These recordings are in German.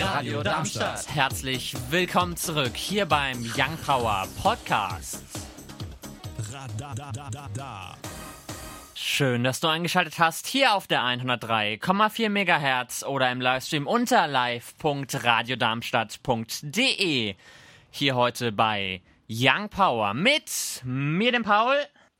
Radio Darmstadt. Herzlich willkommen zurück hier beim Young Power Podcast. Schön, dass du eingeschaltet hast hier auf der 103,4 MHz oder im Livestream unter live.radiodarmstadt.de. Hier heute bei Young Power mit mir, dem Paul,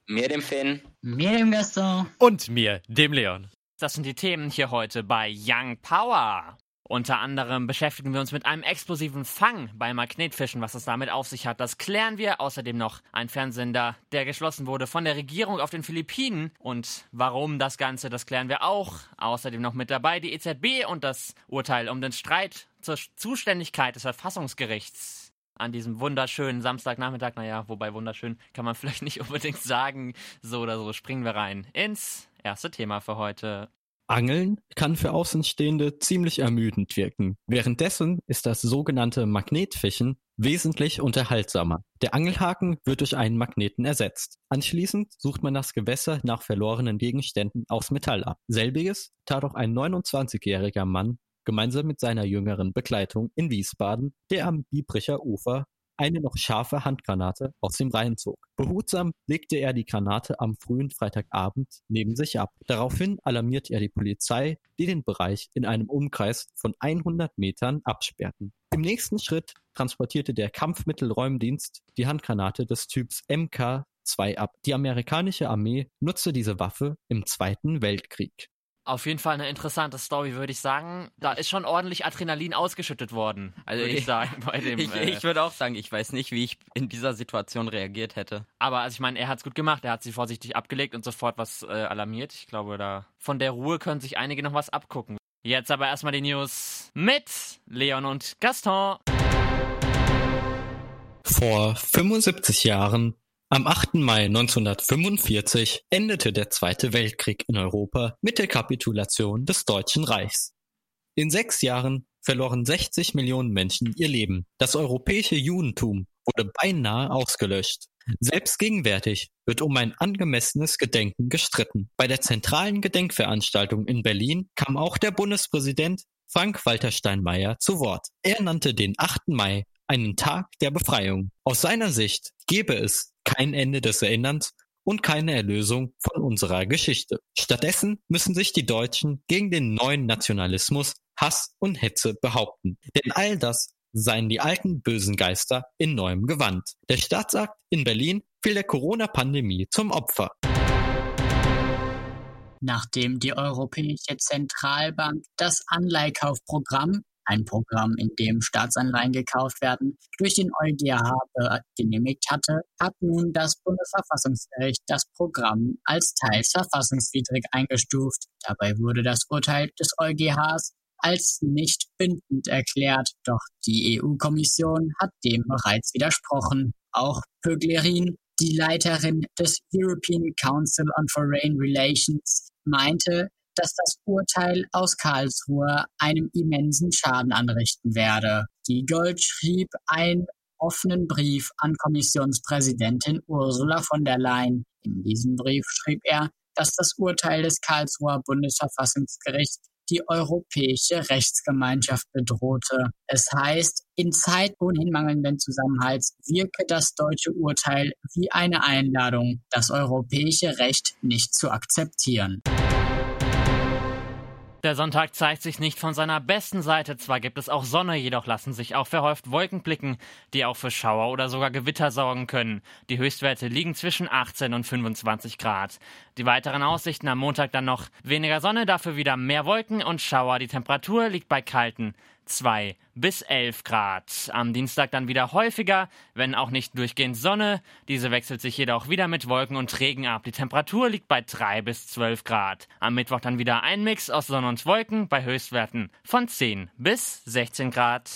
mir, dem Finn, mir, dem Gaston und mir, dem Leon. Das sind die Themen hier heute bei Young Power. Unter anderem beschäftigen wir uns mit einem explosiven Fang bei Magnetfischen. Was es damit auf sich hat, das klären wir. Außerdem noch ein Fernsender, der geschlossen wurde von der Regierung auf den Philippinen. Und warum das Ganze, das klären wir auch. Außerdem noch mit dabei die EZB und das Urteil um den Streit zur Zuständigkeit des Verfassungsgerichts an diesem wunderschönen Samstagnachmittag. Naja, wobei wunderschön kann man vielleicht nicht unbedingt sagen. So oder so springen wir rein ins erste Thema für heute. Angeln kann für Außenstehende ziemlich ermüdend wirken. Währenddessen ist das sogenannte Magnetfischen wesentlich unterhaltsamer. Der Angelhaken wird durch einen Magneten ersetzt. Anschließend sucht man das Gewässer nach verlorenen Gegenständen aus Metall ab. Selbiges tat auch ein 29-jähriger Mann gemeinsam mit seiner jüngeren Begleitung in Wiesbaden, der am Biebricher Ufer eine noch scharfe Handgranate aus dem Rhein zog. Behutsam legte er die Granate am frühen Freitagabend neben sich ab. Daraufhin alarmierte er die Polizei, die den Bereich in einem Umkreis von 100 Metern absperrten. Im nächsten Schritt transportierte der Kampfmittelräumdienst die Handgranate des Typs MK2 ab. Die amerikanische Armee nutzte diese Waffe im Zweiten Weltkrieg. Auf jeden Fall eine interessante Story, würde ich sagen. Da ist schon ordentlich Adrenalin ausgeschüttet worden. Also ich sagen, bei dem. ich, äh, ich würde auch sagen, ich weiß nicht, wie ich in dieser Situation reagiert hätte. Aber also ich meine, er hat es gut gemacht. Er hat sie vorsichtig abgelegt und sofort was äh, alarmiert. Ich glaube, da von der Ruhe können sich einige noch was abgucken. Jetzt aber erstmal die News mit Leon und Gaston. Vor 75 Jahren am 8. Mai 1945 endete der Zweite Weltkrieg in Europa mit der Kapitulation des Deutschen Reichs. In sechs Jahren verloren 60 Millionen Menschen ihr Leben. Das europäische Judentum wurde beinahe ausgelöscht. Selbst gegenwärtig wird um ein angemessenes Gedenken gestritten. Bei der zentralen Gedenkveranstaltung in Berlin kam auch der Bundespräsident Frank-Walter Steinmeier zu Wort. Er nannte den 8. Mai einen Tag der Befreiung. Aus seiner Sicht gebe es kein Ende des Erinnerns und keine Erlösung von unserer Geschichte. Stattdessen müssen sich die Deutschen gegen den neuen Nationalismus, Hass und Hetze behaupten. Denn all das seien die alten bösen Geister in neuem Gewand. Der Staatsakt in Berlin fiel der Corona-Pandemie zum Opfer. Nachdem die Europäische Zentralbank das Anleihkaufprogramm ein Programm, in dem Staatsanleihen gekauft werden, durch den EuGH genehmigt hatte, hat nun das Bundesverfassungsgericht das Programm als teils verfassungswidrig eingestuft. Dabei wurde das Urteil des EuGHs als nicht bindend erklärt, doch die EU-Kommission hat dem bereits widersprochen. Auch Pöglerin, die Leiterin des European Council on Foreign Relations, meinte, dass das Urteil aus Karlsruhe einem immensen Schaden anrichten werde. Die Gold schrieb einen offenen Brief an Kommissionspräsidentin Ursula von der Leyen. In diesem Brief schrieb er, dass das Urteil des Karlsruher Bundesverfassungsgerichts die europäische Rechtsgemeinschaft bedrohte. Es heißt, in Zeit ohnehin mangelnden Zusammenhalts wirke das deutsche Urteil wie eine Einladung, das europäische Recht nicht zu akzeptieren. Der Sonntag zeigt sich nicht von seiner besten Seite. Zwar gibt es auch Sonne, jedoch lassen sich auch verhäuft Wolken blicken, die auch für Schauer oder sogar Gewitter sorgen können. Die Höchstwerte liegen zwischen 18 und 25 Grad. Die weiteren Aussichten am Montag dann noch weniger Sonne, dafür wieder mehr Wolken und Schauer. Die Temperatur liegt bei kalten 2 bis 11 Grad. Am Dienstag dann wieder häufiger, wenn auch nicht durchgehend Sonne. Diese wechselt sich jedoch wieder mit Wolken und Regen ab. Die Temperatur liegt bei 3 bis 12 Grad. Am Mittwoch dann wieder ein Mix aus Sonne und Wolken bei Höchstwerten von 10 bis 16 Grad.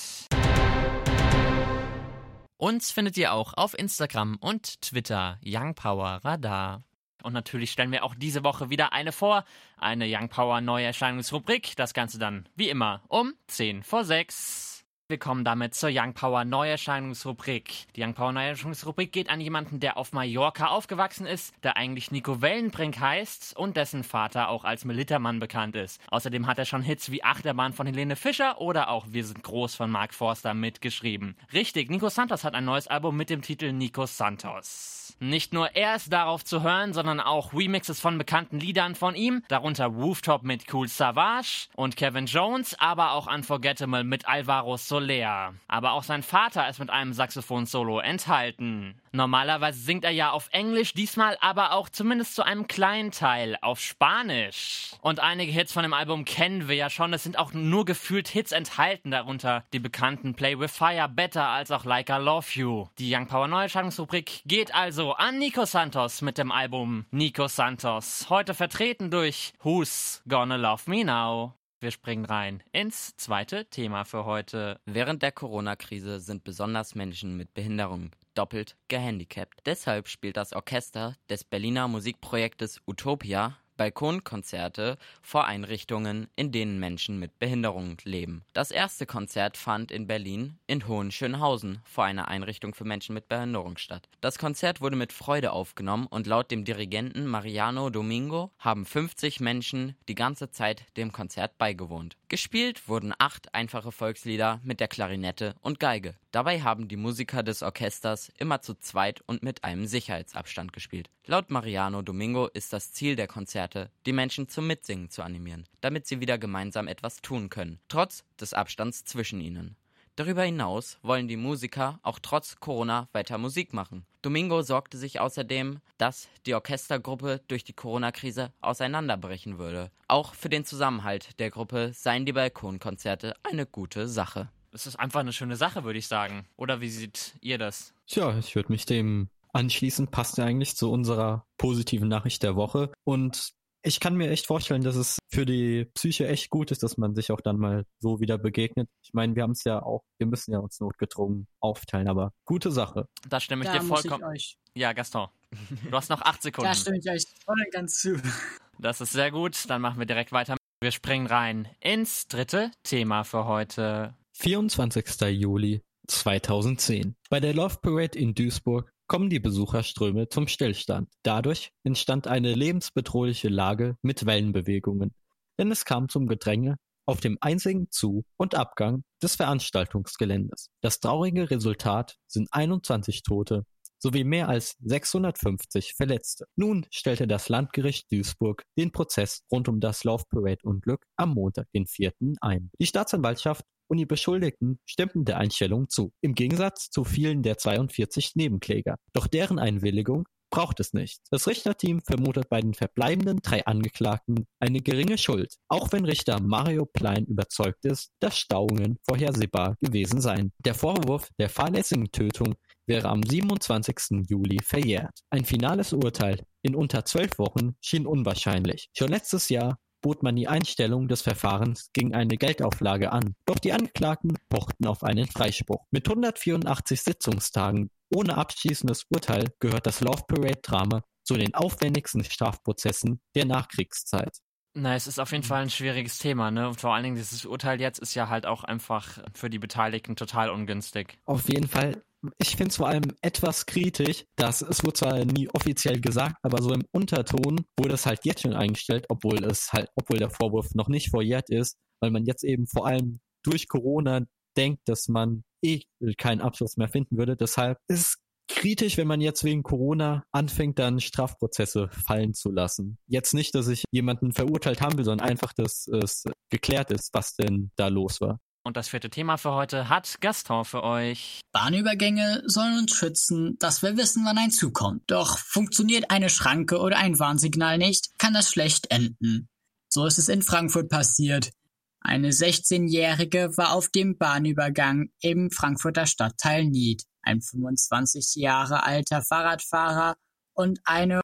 Uns findet ihr auch auf Instagram und Twitter Young Power Radar. Und natürlich stellen wir auch diese Woche wieder eine vor. Eine Young Power Neuerscheinungsrubrik. Das Ganze dann wie immer um 10 vor 6. Wir kommen damit zur Young Power Neuerscheinungsrubrik. Die Young Power Neuerscheinungsrubrik geht an jemanden, der auf Mallorca aufgewachsen ist, der eigentlich Nico Wellenbrink heißt und dessen Vater auch als Militermann bekannt ist. Außerdem hat er schon Hits wie Achterbahn von Helene Fischer oder auch Wir sind groß von Mark Forster mitgeschrieben. Richtig, Nico Santos hat ein neues Album mit dem Titel Nico Santos. Nicht nur er ist darauf zu hören, sondern auch Remixes von bekannten Liedern von ihm, darunter Rooftop mit Cool Savage und Kevin Jones, aber auch Unforgettable mit Alvaro Soler. Aber auch sein Vater ist mit einem Saxophon-Solo enthalten. Normalerweise singt er ja auf Englisch, diesmal aber auch zumindest zu einem kleinen Teil auf Spanisch. Und einige Hits von dem Album kennen wir ja schon. Es sind auch nur gefühlt Hits enthalten, darunter die bekannten Play with Fire, Better als auch Like I Love You. Die Young Power Neuerscheinungsrubrik geht also an Nico Santos mit dem Album Nico Santos. Heute vertreten durch Who's Gonna Love Me Now? Wir springen rein ins zweite Thema für heute. Während der Corona-Krise sind besonders Menschen mit Behinderung doppelt gehandicapt. Deshalb spielt das Orchester des Berliner Musikprojektes Utopia Balkonkonzerte vor Einrichtungen, in denen Menschen mit Behinderung leben. Das erste Konzert fand in Berlin in Hohenschönhausen vor einer Einrichtung für Menschen mit Behinderung statt. Das Konzert wurde mit Freude aufgenommen und laut dem Dirigenten Mariano Domingo haben 50 Menschen die ganze Zeit dem Konzert beigewohnt. Gespielt wurden acht einfache Volkslieder mit der Klarinette und Geige. Dabei haben die Musiker des Orchesters immer zu zweit und mit einem Sicherheitsabstand gespielt. Laut Mariano Domingo ist das Ziel der Konzerte, die Menschen zum Mitsingen zu animieren, damit sie wieder gemeinsam etwas tun können, trotz des Abstands zwischen ihnen. Darüber hinaus wollen die Musiker auch trotz Corona weiter Musik machen. Domingo sorgte sich außerdem, dass die Orchestergruppe durch die Corona-Krise auseinanderbrechen würde. Auch für den Zusammenhalt der Gruppe seien die Balkonkonzerte eine gute Sache. Es ist einfach eine schöne Sache, würde ich sagen. Oder wie seht ihr das? Tja, ich würde mich dem anschließen. Passt ja eigentlich zu unserer positiven Nachricht der Woche. Und ich kann mir echt vorstellen, dass es für die Psyche echt gut ist, dass man sich auch dann mal so wieder begegnet. Ich meine, wir haben es ja auch, wir müssen ja uns notgedrungen aufteilen, aber gute Sache. Da stimme ich Da dir vollkommen. ich euch, Ja, Gaston. Du hast noch acht Sekunden. da stimme ich euch voll und ganz zu. Das ist sehr gut. Dann machen wir direkt weiter. Wir springen rein ins dritte Thema für heute. 24. Juli 2010. Bei der Love Parade in Duisburg kommen die Besucherströme zum Stillstand. Dadurch entstand eine lebensbedrohliche Lage mit Wellenbewegungen, denn es kam zum Gedränge auf dem einzigen Zu- und Abgang des Veranstaltungsgeländes. Das traurige Resultat sind 21 Tote sowie mehr als 650 Verletzte. Nun stellte das Landgericht Duisburg den Prozess rund um das Love Parade Unglück am Montag, den 4. ein. Die Staatsanwaltschaft und die Beschuldigten stimmten der Einstellung zu, im Gegensatz zu vielen der 42 Nebenkläger. Doch deren Einwilligung braucht es nicht. Das Richterteam vermutet bei den verbleibenden drei Angeklagten eine geringe Schuld, auch wenn Richter Mario Plein überzeugt ist, dass Stauungen vorhersehbar gewesen seien. Der Vorwurf der fahrlässigen Tötung wäre am 27. Juli verjährt. Ein finales Urteil in unter zwölf Wochen schien unwahrscheinlich. Schon letztes Jahr bot man die Einstellung des Verfahrens gegen eine Geldauflage an. Doch die Angeklagten pochten auf einen Freispruch. Mit 184 Sitzungstagen ohne abschließendes Urteil gehört das Love Parade-Drama zu den aufwendigsten Strafprozessen der Nachkriegszeit. Na, es ist auf jeden Fall ein schwieriges Thema, ne? Und vor allen Dingen dieses Urteil jetzt ist ja halt auch einfach für die Beteiligten total ungünstig. Auf jeden Fall. Ich finde es vor allem etwas kritisch, dass es wurde zwar nie offiziell gesagt, aber so im Unterton wurde es halt jetzt schon eingestellt, obwohl es halt, obwohl der Vorwurf noch nicht verjährt ist, weil man jetzt eben vor allem durch Corona denkt, dass man eh keinen Abschluss mehr finden würde. Deshalb ist es kritisch, wenn man jetzt wegen Corona anfängt, dann Strafprozesse fallen zu lassen. Jetzt nicht, dass ich jemanden verurteilt haben will, sondern einfach, dass es geklärt ist, was denn da los war. Und das vierte Thema für heute hat Gaston für euch. Bahnübergänge sollen uns schützen, dass wir wissen, wann ein Zug kommt. Doch funktioniert eine Schranke oder ein Warnsignal nicht, kann das schlecht enden. So ist es in Frankfurt passiert. Eine 16-Jährige war auf dem Bahnübergang im Frankfurter Stadtteil Nied. Ein 25 Jahre alter Fahrradfahrer und eine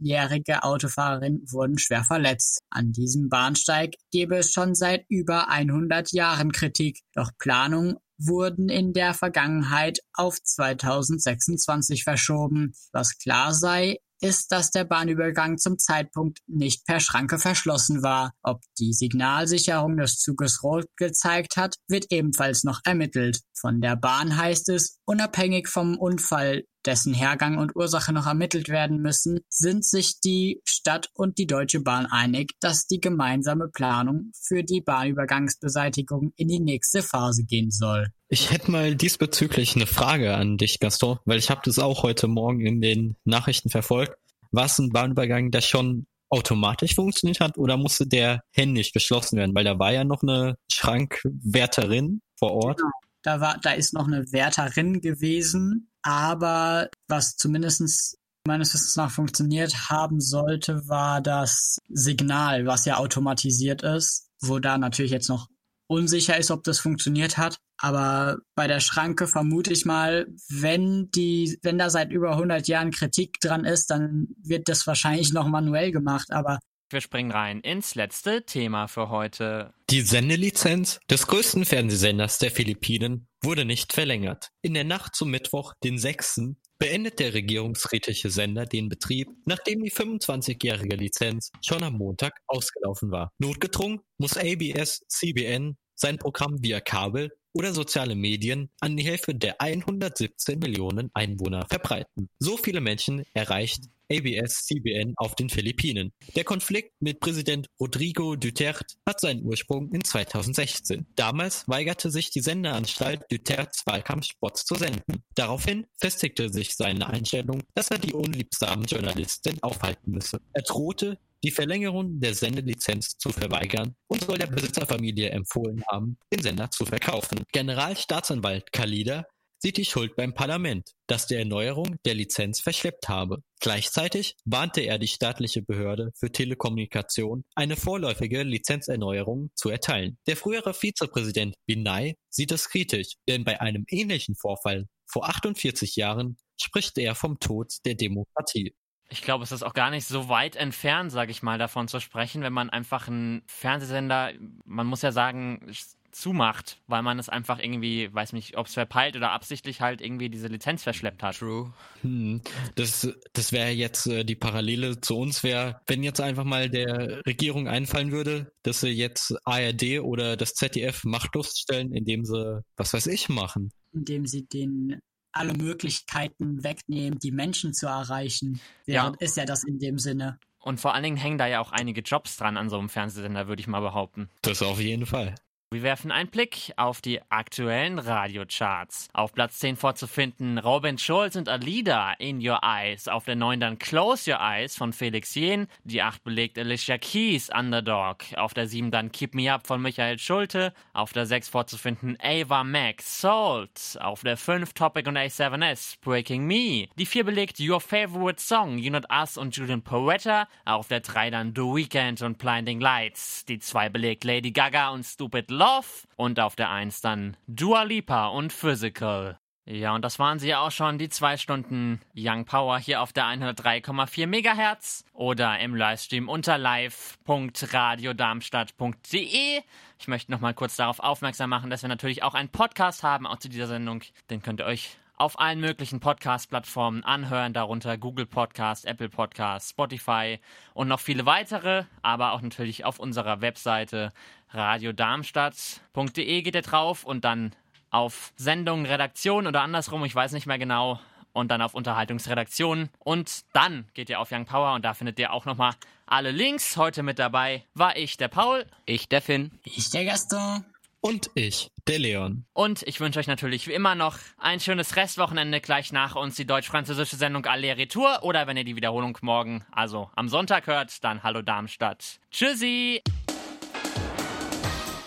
50-jährige Autofahrerin wurden schwer verletzt. An diesem Bahnsteig gäbe es schon seit über 100 Jahren Kritik, doch Planungen wurden in der Vergangenheit auf 2026 verschoben. Was klar sei, ist, dass der Bahnübergang zum Zeitpunkt nicht per Schranke verschlossen war. Ob die Signalsicherung des Zuges rot gezeigt hat, wird ebenfalls noch ermittelt. Von der Bahn heißt es, unabhängig vom Unfall dessen Hergang und Ursache noch ermittelt werden müssen, sind sich die Stadt und die Deutsche Bahn einig, dass die gemeinsame Planung für die Bahnübergangsbeseitigung in die nächste Phase gehen soll. Ich hätte mal diesbezüglich eine Frage an dich, Gaston, weil ich habe das auch heute Morgen in den Nachrichten verfolgt. War es ein Bahnübergang, der schon automatisch funktioniert hat oder musste der händisch geschlossen werden? Weil da war ja noch eine Schrankwärterin vor Ort. Genau. Da war, da ist noch eine Wärterin gewesen, aber was zumindest meines Wissens nach funktioniert haben sollte, war das Signal, was ja automatisiert ist, wo da natürlich jetzt noch unsicher ist, ob das funktioniert hat. Aber bei der Schranke vermute ich mal, wenn die, wenn da seit über 100 Jahren Kritik dran ist, dann wird das wahrscheinlich noch manuell gemacht. Aber wir springen rein ins letzte Thema für heute. Die Sendelizenz des größten Fernsehsenders der Philippinen wurde nicht verlängert. In der Nacht zum Mittwoch, den 6., beendet der regierungskritische Sender den Betrieb, nachdem die 25-jährige Lizenz schon am Montag ausgelaufen war. Notgedrungen muss ABS-CBN sein Programm via Kabel oder soziale Medien an die Hälfte der 117 Millionen Einwohner verbreiten. So viele Menschen erreicht ABS-CBN auf den Philippinen. Der Konflikt mit Präsident Rodrigo Duterte hat seinen Ursprung in 2016. Damals weigerte sich die Sendeanstalt Dutertes Wahlkampfspots zu senden. Daraufhin festigte sich seine Einstellung, dass er die unliebsamen Journalisten aufhalten müsse. Er drohte, die Verlängerung der Sendelizenz zu verweigern und soll der Besitzerfamilie empfohlen haben, den Sender zu verkaufen. Generalstaatsanwalt Khalida sieht die Schuld beim Parlament, das der Erneuerung der Lizenz verschleppt habe. Gleichzeitig warnte er die staatliche Behörde für Telekommunikation, eine vorläufige Lizenzerneuerung zu erteilen. Der frühere Vizepräsident Binay sieht es kritisch, denn bei einem ähnlichen Vorfall vor 48 Jahren spricht er vom Tod der Demokratie. Ich glaube, es ist auch gar nicht so weit entfernt, sage ich mal, davon zu sprechen, wenn man einfach einen Fernsehsender, man muss ja sagen, zumacht, weil man es einfach irgendwie, weiß nicht, ob es verpeilt oder absichtlich halt irgendwie diese Lizenz verschleppt hat. True. Hm. Das, das wäre jetzt äh, die Parallele zu uns, wäre, wenn jetzt einfach mal der Regierung einfallen würde, dass sie jetzt ARD oder das ZDF machtlos stellen, indem sie, was weiß ich, machen. Indem sie den alle Möglichkeiten wegnehmen, die Menschen zu erreichen. Ja. Ist ja das in dem Sinne. Und vor allen Dingen hängen da ja auch einige Jobs dran an so einem Fernsehsender, würde ich mal behaupten. Das auf jeden Fall. Wir werfen einen Blick auf die aktuellen Radiocharts. Auf Platz 10 vorzufinden Robin Schulz und Alida in Your Eyes. Auf der 9 dann Close Your Eyes von Felix Jen. Die 8 belegt Alicia Keys Underdog. Auf der 7 dann Keep Me Up von Michael Schulte. Auf der 6 vorzufinden Ava Max Salt. Auf der 5 Topic und A7S Breaking Me. Die 4 belegt Your Favorite Song You Not Us und Julian Poetta. Auf der 3 dann The Weeknd und Blinding Lights. Die 2 belegt Lady Gaga und Stupid Love und auf der 1 dann Dua Lipa und Physical. Ja, und das waren sie ja auch schon, die zwei Stunden Young Power hier auf der 103,4 Megahertz oder im Livestream unter live.radiodarmstadt.de. Ich möchte noch mal kurz darauf aufmerksam machen, dass wir natürlich auch einen Podcast haben, auch zu dieser Sendung. Den könnt ihr euch auf allen möglichen Podcast-Plattformen anhören, darunter Google Podcast, Apple Podcast, Spotify und noch viele weitere, aber auch natürlich auf unserer Webseite radiodarmstadt.de geht ihr drauf und dann auf Sendungen, Redaktion oder andersrum, ich weiß nicht mehr genau, und dann auf Unterhaltungsredaktion und dann geht ihr auf Young Power und da findet ihr auch nochmal alle Links. Heute mit dabei war ich, der Paul. Ich, der Finn. Ich, der Gaston. Und ich, der Leon. Und ich wünsche euch natürlich wie immer noch ein schönes Restwochenende. Gleich nach uns die deutsch-französische Sendung Aller Retour. Oder wenn ihr die Wiederholung morgen, also am Sonntag hört, dann Hallo Darmstadt. Tschüssi!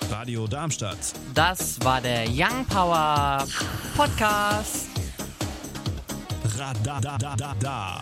Radio Darmstadt. Das war der Young Power Podcast. Radadadada.